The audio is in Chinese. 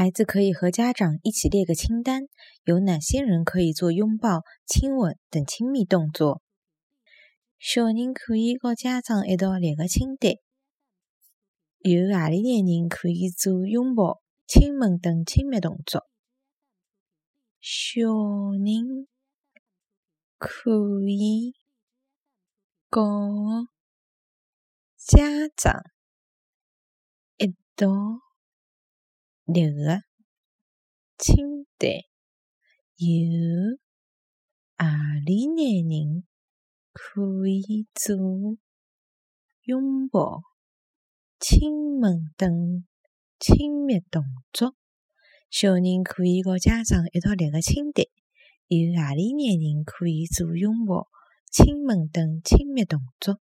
孩子可以和家长一起列个清单，有哪些人可以做拥抱、亲吻等亲密动作？小人可以和家长一道列个清单，有阿里眼人可以做拥抱、亲吻等亲密动作？小人可以和家长一道。列个清单，有阿里眼人可以做拥抱、亲吻等亲密动作？小人可以和家长一道列个清单，有阿里眼人可以做拥抱、亲吻等亲密动作？